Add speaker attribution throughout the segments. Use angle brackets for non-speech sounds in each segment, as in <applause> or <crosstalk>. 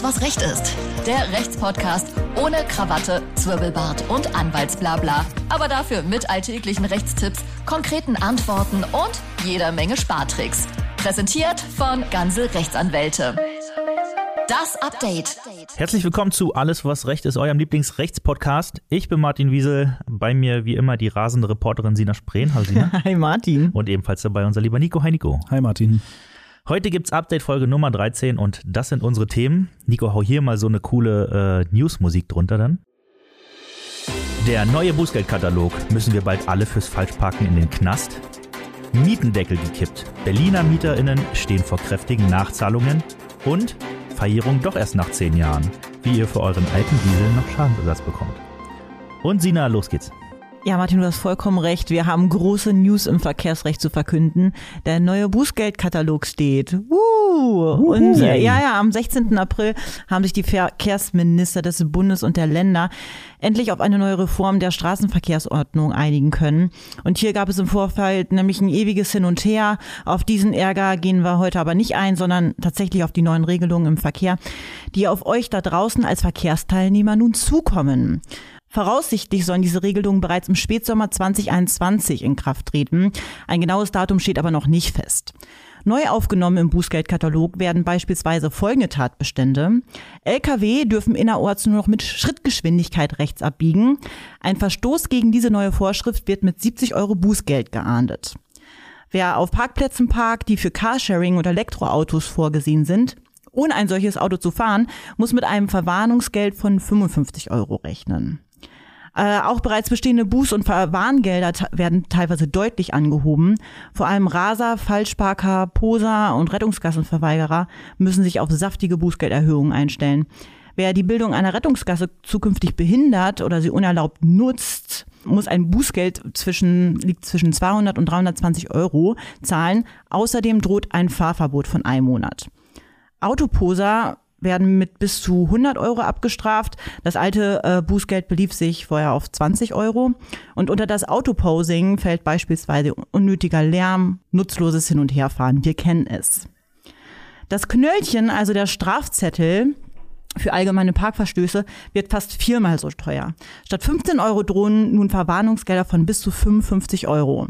Speaker 1: Alles, was Recht ist. Der Rechtspodcast ohne Krawatte, Zwirbelbart und Anwaltsblabla. Aber dafür mit alltäglichen Rechtstipps, konkreten Antworten und jeder Menge Spartricks. Präsentiert von Ganze Rechtsanwälte. Das Update.
Speaker 2: Herzlich willkommen zu Alles, was Recht ist, eurem Lieblingsrechtspodcast. Ich bin Martin Wiesel, bei mir wie immer die rasende Reporterin Sina Spreen. Hallo Sina. <laughs>
Speaker 3: Hi Martin.
Speaker 2: Und ebenfalls dabei unser lieber Nico. Hi Nico.
Speaker 4: Hi Martin.
Speaker 2: Heute gibt's Update-Folge Nummer 13 und das sind unsere Themen. Nico, hau hier mal so eine coole äh, News-Musik drunter dann. Der neue Bußgeldkatalog. Müssen wir bald alle fürs Falschparken in den Knast? Mietendeckel gekippt. Berliner MieterInnen stehen vor kräftigen Nachzahlungen und Verjährung doch erst nach zehn Jahren, wie ihr für euren alten Diesel noch Schadensersatz bekommt. Und Sina, los geht's.
Speaker 3: Ja, Martin, du hast vollkommen recht. Wir haben große News im Verkehrsrecht zu verkünden. Der neue Bußgeldkatalog steht. Uh, und äh, ja, ja, am 16. April haben sich die Verkehrsminister des Bundes und der Länder endlich auf eine neue Reform der Straßenverkehrsordnung einigen können. Und hier gab es im Vorfeld nämlich ein ewiges Hin und Her. Auf diesen Ärger gehen wir heute aber nicht ein, sondern tatsächlich auf die neuen Regelungen im Verkehr, die auf euch da draußen als Verkehrsteilnehmer nun zukommen. Voraussichtlich sollen diese Regelungen bereits im Spätsommer 2021 in Kraft treten. Ein genaues Datum steht aber noch nicht fest. Neu aufgenommen im Bußgeldkatalog werden beispielsweise folgende Tatbestände. Lkw dürfen innerorts nur noch mit Schrittgeschwindigkeit rechts abbiegen. Ein Verstoß gegen diese neue Vorschrift wird mit 70 Euro Bußgeld geahndet. Wer auf Parkplätzen parkt, die für Carsharing und Elektroautos vorgesehen sind, ohne ein solches Auto zu fahren, muss mit einem Verwarnungsgeld von 55 Euro rechnen. Äh, auch bereits bestehende Buß- und Warngelder werden teilweise deutlich angehoben. Vor allem Raser, Falschparker, Poser und Rettungsgassenverweigerer müssen sich auf saftige Bußgelderhöhungen einstellen. Wer die Bildung einer Rettungsgasse zukünftig behindert oder sie unerlaubt nutzt, muss ein Bußgeld zwischen, liegt zwischen 200 und 320 Euro zahlen. Außerdem droht ein Fahrverbot von einem Monat. Autoposer werden mit bis zu 100 Euro abgestraft. Das alte äh, Bußgeld belief sich vorher auf 20 Euro. Und unter das Autoposing fällt beispielsweise unnötiger Lärm, nutzloses Hin- und Herfahren. Wir kennen es. Das Knöllchen, also der Strafzettel, für allgemeine Parkverstöße wird fast viermal so teuer. Statt 15 Euro drohen nun Verwarnungsgelder von bis zu 55 Euro.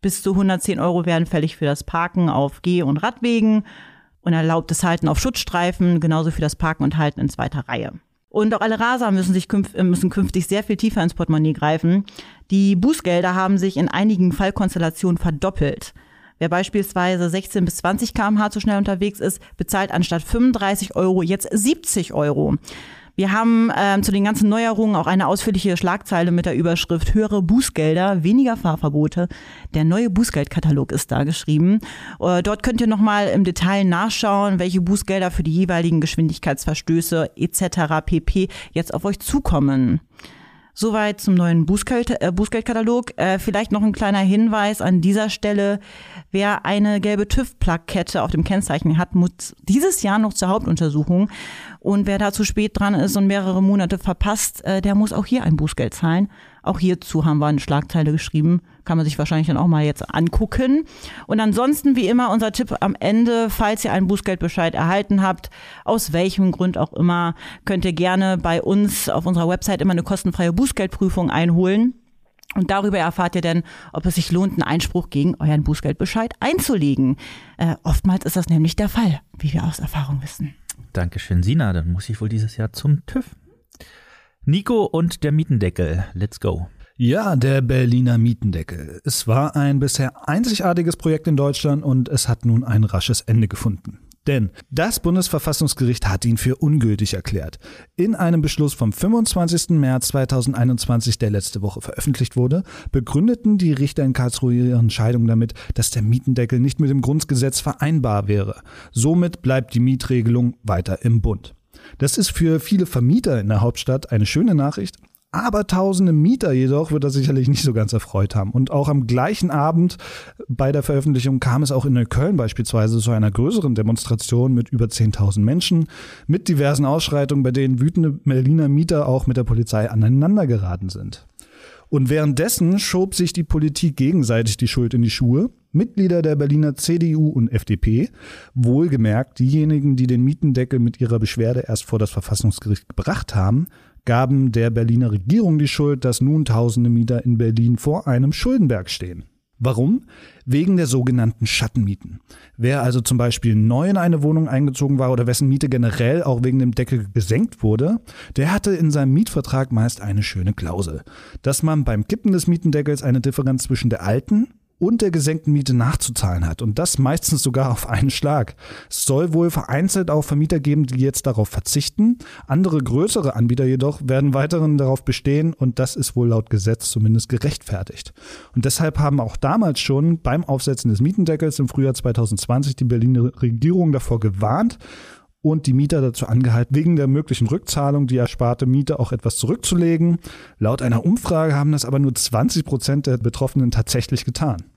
Speaker 3: Bis zu 110 Euro werden fällig für das Parken auf Geh- und Radwegen und erlaubtes Halten auf Schutzstreifen, genauso für das Parken und Halten in zweiter Reihe. Und auch alle Raser müssen, sich künf müssen künftig sehr viel tiefer ins Portemonnaie greifen. Die Bußgelder haben sich in einigen Fallkonstellationen verdoppelt. Wer beispielsweise 16 bis 20 km/h zu schnell unterwegs ist, bezahlt anstatt 35 Euro jetzt 70 Euro. Wir haben ähm, zu den ganzen Neuerungen auch eine ausführliche Schlagzeile mit der Überschrift Höhere Bußgelder, weniger Fahrverbote. Der neue Bußgeldkatalog ist da geschrieben. Äh, dort könnt ihr nochmal im Detail nachschauen, welche Bußgelder für die jeweiligen Geschwindigkeitsverstöße etc. pp. jetzt auf euch zukommen. Soweit zum neuen Bußgeld, äh, Bußgeldkatalog. Äh, vielleicht noch ein kleiner Hinweis an dieser Stelle. Wer eine gelbe TÜV-Plakette auf dem Kennzeichen hat, muss dieses Jahr noch zur Hauptuntersuchung. Und wer da zu spät dran ist und mehrere Monate verpasst, äh, der muss auch hier ein Bußgeld zahlen. Auch hierzu haben wir eine Schlagzeile geschrieben. Kann man sich wahrscheinlich dann auch mal jetzt angucken. Und ansonsten, wie immer, unser Tipp am Ende, falls ihr einen Bußgeldbescheid erhalten habt, aus welchem Grund auch immer, könnt ihr gerne bei uns auf unserer Website immer eine kostenfreie Bußgeldprüfung einholen. Und darüber erfahrt ihr dann, ob es sich lohnt, einen Einspruch gegen euren Bußgeldbescheid einzulegen. Äh, oftmals ist das nämlich der Fall, wie wir aus Erfahrung wissen.
Speaker 2: Dankeschön, Sina. Dann muss ich wohl dieses Jahr zum TÜV. Nico und der Mietendeckel. Let's go.
Speaker 4: Ja, der Berliner Mietendeckel. Es war ein bisher einzigartiges Projekt in Deutschland und es hat nun ein rasches Ende gefunden. Denn das Bundesverfassungsgericht hat ihn für ungültig erklärt. In einem Beschluss vom 25. März 2021, der letzte Woche veröffentlicht wurde, begründeten die Richter in Karlsruhe ihre Entscheidung damit, dass der Mietendeckel nicht mit dem Grundgesetz vereinbar wäre. Somit bleibt die Mietregelung weiter im Bund. Das ist für viele Vermieter in der Hauptstadt eine schöne Nachricht, aber tausende Mieter jedoch wird das sicherlich nicht so ganz erfreut haben. Und auch am gleichen Abend bei der Veröffentlichung kam es auch in Neukölln beispielsweise zu einer größeren Demonstration mit über 10.000 Menschen, mit diversen Ausschreitungen, bei denen wütende Berliner Mieter auch mit der Polizei aneinander geraten sind. Und währenddessen schob sich die Politik gegenseitig die Schuld in die Schuhe. Mitglieder der Berliner CDU und FDP, wohlgemerkt diejenigen, die den Mietendeckel mit ihrer Beschwerde erst vor das Verfassungsgericht gebracht haben, gaben der Berliner Regierung die Schuld, dass nun tausende Mieter in Berlin vor einem Schuldenberg stehen. Warum? Wegen der sogenannten Schattenmieten. Wer also zum Beispiel neu in eine Wohnung eingezogen war oder wessen Miete generell auch wegen dem Deckel gesenkt wurde, der hatte in seinem Mietvertrag meist eine schöne Klausel, dass man beim Kippen des Mietendeckels eine Differenz zwischen der alten und der gesenkten Miete nachzuzahlen hat. Und das meistens sogar auf einen Schlag. Es soll wohl vereinzelt auch Vermieter geben, die jetzt darauf verzichten. Andere größere Anbieter jedoch werden weiterhin darauf bestehen und das ist wohl laut Gesetz zumindest gerechtfertigt. Und deshalb haben auch damals schon beim Aufsetzen des Mietendeckels im Frühjahr 2020 die Berliner Regierung davor gewarnt und die Mieter dazu angehalten, wegen der möglichen Rückzahlung die ersparte Miete auch etwas zurückzulegen. Laut einer Umfrage haben das aber nur 20 Prozent der Betroffenen tatsächlich getan.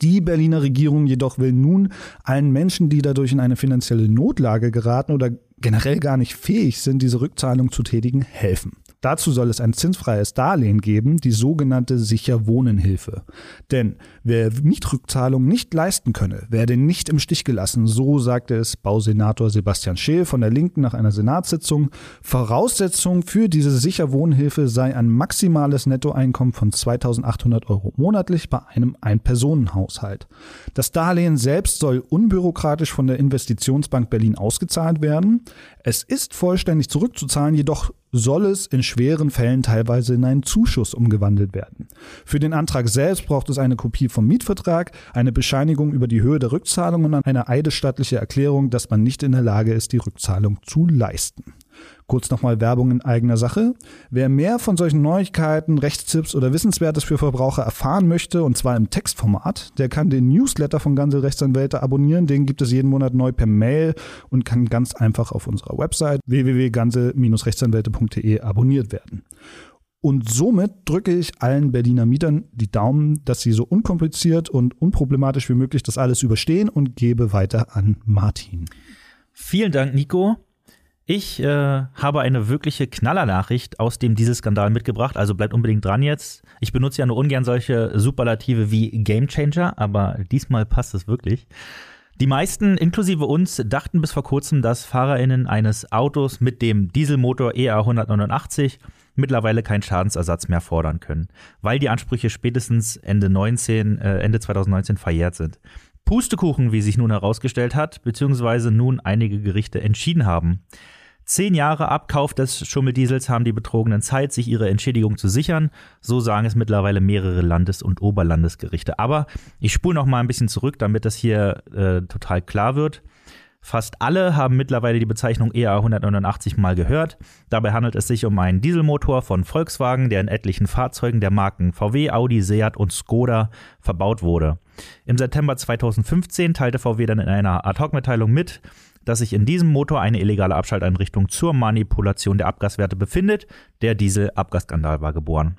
Speaker 4: Die Berliner Regierung jedoch will nun allen Menschen, die dadurch in eine finanzielle Notlage geraten oder generell gar nicht fähig sind, diese Rückzahlung zu tätigen, helfen. Dazu soll es ein zinsfreies Darlehen geben, die sogenannte Sicher-Wohnen-Hilfe. Denn wer Mietrückzahlung nicht leisten könne, werde nicht im Stich gelassen, so sagte es Bausenator Sebastian Scheel von der Linken nach einer Senatssitzung. Voraussetzung für diese Sicher-Wohnen-Hilfe sei ein maximales Nettoeinkommen von 2800 Euro monatlich bei einem Ein-Personen-Haushalt. Das Darlehen selbst soll unbürokratisch von der Investitionsbank Berlin ausgezahlt werden. Es ist vollständig zurückzuzahlen, jedoch soll es in schweren Fällen teilweise in einen Zuschuss umgewandelt werden. Für den Antrag selbst braucht es eine Kopie vom Mietvertrag, eine Bescheinigung über die Höhe der Rückzahlung und eine eidesstattliche Erklärung, dass man nicht in der Lage ist, die Rückzahlung zu leisten. Kurz nochmal Werbung in eigener Sache. Wer mehr von solchen Neuigkeiten, Rechtstipps oder Wissenswertes für Verbraucher erfahren möchte, und zwar im Textformat, der kann den Newsletter von Ganze Rechtsanwälte abonnieren. Den gibt es jeden Monat neu per Mail und kann ganz einfach auf unserer Website www.ganze-rechtsanwälte.de abonniert werden. Und somit drücke ich allen Berliner Mietern die Daumen, dass sie so unkompliziert und unproblematisch wie möglich das alles überstehen und gebe weiter an Martin.
Speaker 2: Vielen Dank, Nico. Ich äh, habe eine wirkliche Knallernachricht aus dem Dieselskandal mitgebracht, also bleibt unbedingt dran jetzt. Ich benutze ja nur ungern solche Superlative wie Gamechanger, aber diesmal passt es wirklich. Die meisten, inklusive uns, dachten bis vor kurzem, dass FahrerInnen eines Autos mit dem Dieselmotor EA 189 mittlerweile keinen Schadensersatz mehr fordern können, weil die Ansprüche spätestens Ende 19, äh, Ende 2019 verjährt sind. Pustekuchen, wie sich nun herausgestellt hat, beziehungsweise nun einige Gerichte entschieden haben. Zehn Jahre Abkauf des Schummeldiesels haben die Betrogenen Zeit, sich ihre Entschädigung zu sichern. So sagen es mittlerweile mehrere Landes- und Oberlandesgerichte. Aber ich spule noch mal ein bisschen zurück, damit das hier äh, total klar wird. Fast alle haben mittlerweile die Bezeichnung EA 189 mal gehört. Dabei handelt es sich um einen Dieselmotor von Volkswagen, der in etlichen Fahrzeugen der Marken VW, Audi, Seat und Skoda verbaut wurde. Im September 2015 teilte VW dann in einer Ad-Hoc-Mitteilung mit, dass sich in diesem Motor eine illegale Abschalteinrichtung zur Manipulation der Abgaswerte befindet. Der Diesel-Abgasskandal war geboren.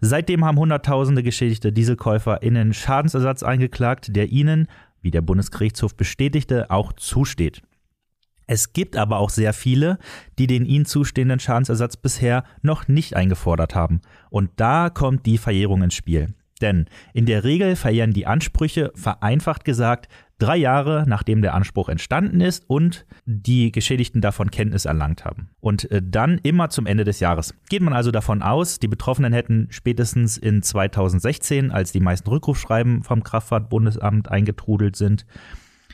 Speaker 2: Seitdem haben Hunderttausende geschädigte DieselkäuferInnen Schadensersatz eingeklagt, der ihnen, wie der Bundesgerichtshof bestätigte, auch zusteht. Es gibt aber auch sehr viele, die den ihnen zustehenden Schadensersatz bisher noch nicht eingefordert haben. Und da kommt die Verjährung ins Spiel. Denn in der Regel verjähren die Ansprüche, vereinfacht gesagt, drei Jahre nachdem der Anspruch entstanden ist und die Geschädigten davon Kenntnis erlangt haben. Und äh, dann immer zum Ende des Jahres. Geht man also davon aus, die Betroffenen hätten spätestens in 2016, als die meisten Rückrufschreiben vom Kraftfahrtbundesamt eingetrudelt sind,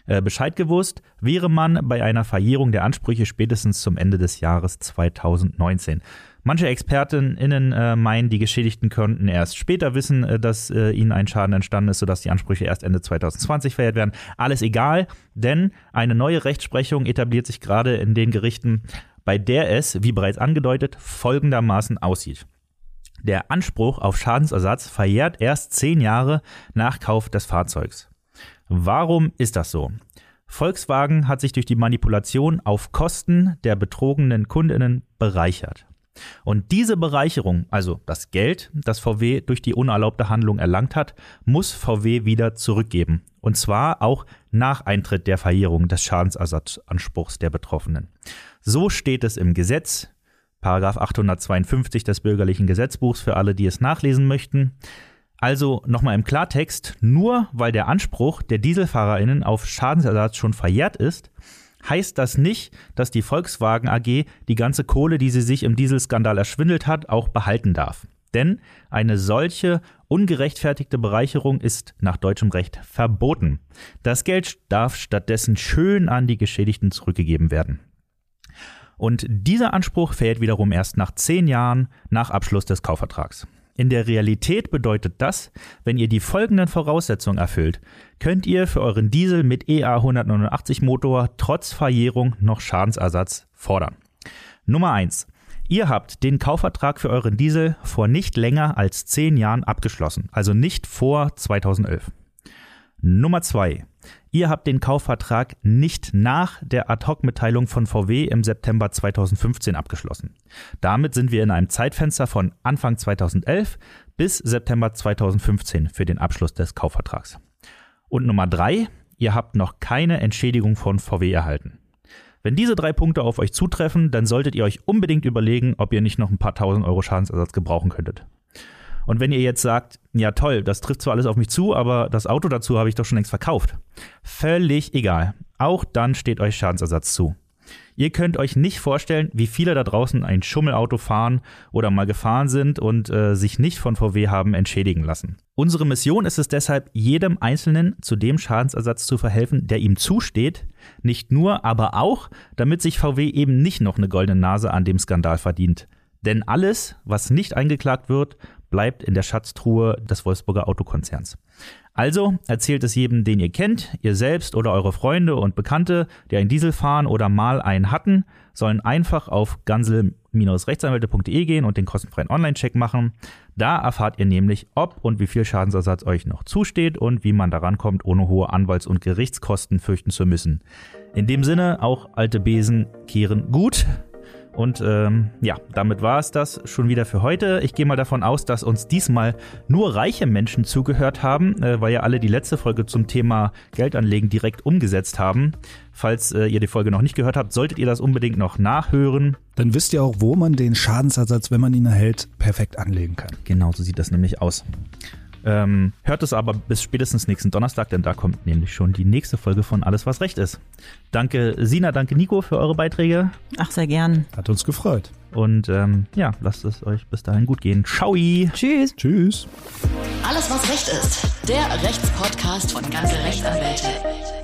Speaker 2: äh, Bescheid gewusst, wäre man bei einer Verjährung der Ansprüche spätestens zum Ende des Jahres 2019. Manche ExpertInnen äh, meinen, die Geschädigten könnten erst später wissen, äh, dass äh, ihnen ein Schaden entstanden ist, sodass die Ansprüche erst Ende 2020 verjährt werden. Alles egal, denn eine neue Rechtsprechung etabliert sich gerade in den Gerichten, bei der es, wie bereits angedeutet, folgendermaßen aussieht. Der Anspruch auf Schadensersatz verjährt erst zehn Jahre nach Kauf des Fahrzeugs. Warum ist das so? Volkswagen hat sich durch die Manipulation auf Kosten der betrogenen Kundinnen bereichert. Und diese Bereicherung, also das Geld, das VW durch die unerlaubte Handlung erlangt hat, muss VW wieder zurückgeben. Und zwar auch nach Eintritt der Verjährung des Schadensersatzanspruchs der Betroffenen. So steht es im Gesetz, Paragraph 852 des bürgerlichen Gesetzbuchs für alle, die es nachlesen möchten. Also nochmal im Klartext, nur weil der Anspruch der Dieselfahrerinnen auf Schadensersatz schon verjährt ist, heißt das nicht, dass die Volkswagen AG die ganze Kohle, die sie sich im Dieselskandal erschwindelt hat, auch behalten darf. Denn eine solche ungerechtfertigte Bereicherung ist nach deutschem Recht verboten. Das Geld darf stattdessen schön an die Geschädigten zurückgegeben werden. Und dieser Anspruch fällt wiederum erst nach zehn Jahren nach Abschluss des Kaufvertrags. In der Realität bedeutet das, wenn ihr die folgenden Voraussetzungen erfüllt, könnt ihr für euren Diesel mit EA 189 Motor trotz Verjährung noch Schadensersatz fordern. Nummer eins: Ihr habt den Kaufvertrag für euren Diesel vor nicht länger als zehn Jahren abgeschlossen, also nicht vor 2011. Nummer zwei: Ihr habt den Kaufvertrag nicht nach der Ad-Hoc-Mitteilung von VW im September 2015 abgeschlossen. Damit sind wir in einem Zeitfenster von Anfang 2011 bis September 2015 für den Abschluss des Kaufvertrags. Und Nummer drei, ihr habt noch keine Entschädigung von VW erhalten. Wenn diese drei Punkte auf euch zutreffen, dann solltet ihr euch unbedingt überlegen, ob ihr nicht noch ein paar tausend Euro Schadensersatz gebrauchen könntet. Und wenn ihr jetzt sagt, ja toll, das trifft zwar alles auf mich zu, aber das Auto dazu habe ich doch schon längst verkauft. Völlig egal. Auch dann steht euch Schadensersatz zu. Ihr könnt euch nicht vorstellen, wie viele da draußen ein Schummelauto fahren oder mal gefahren sind und äh, sich nicht von VW haben entschädigen lassen. Unsere Mission ist es deshalb, jedem Einzelnen zu dem Schadensersatz zu verhelfen, der ihm zusteht. Nicht nur, aber auch, damit sich VW eben nicht noch eine goldene Nase an dem Skandal verdient. Denn alles, was nicht eingeklagt wird, bleibt in der Schatztruhe des Wolfsburger Autokonzerns. Also erzählt es jedem, den ihr kennt, ihr selbst oder eure Freunde und Bekannte, die einen Diesel fahren oder mal einen hatten, sollen einfach auf gansel-rechtsanwälte.de gehen und den kostenfreien Online-Check machen. Da erfahrt ihr nämlich, ob und wie viel Schadensersatz euch noch zusteht und wie man daran kommt, ohne hohe Anwalts- und Gerichtskosten fürchten zu müssen. In dem Sinne, auch alte Besen kehren gut. Und ähm, ja, damit war es das schon wieder für heute. Ich gehe mal davon aus, dass uns diesmal nur reiche Menschen zugehört haben, äh, weil ja alle die letzte Folge zum Thema Geldanlegen direkt umgesetzt haben. Falls äh, ihr die Folge noch nicht gehört habt, solltet ihr das unbedingt noch nachhören.
Speaker 4: Dann wisst ihr auch, wo man den Schadensersatz, wenn man ihn erhält, perfekt anlegen kann.
Speaker 2: Genau, so sieht das nämlich aus. Ähm, hört es aber bis spätestens nächsten Donnerstag, denn da kommt nämlich schon die nächste Folge von Alles, was Recht ist. Danke Sina, danke Nico für eure Beiträge.
Speaker 3: Ach, sehr gern.
Speaker 4: Hat uns gefreut.
Speaker 2: Und ähm, ja, lasst es euch bis dahin gut gehen. Ciao!
Speaker 3: Tschüss.
Speaker 4: Tschüss.
Speaker 1: Alles, was Recht ist. Der Rechtspodcast von ganze Rechtsanwälte.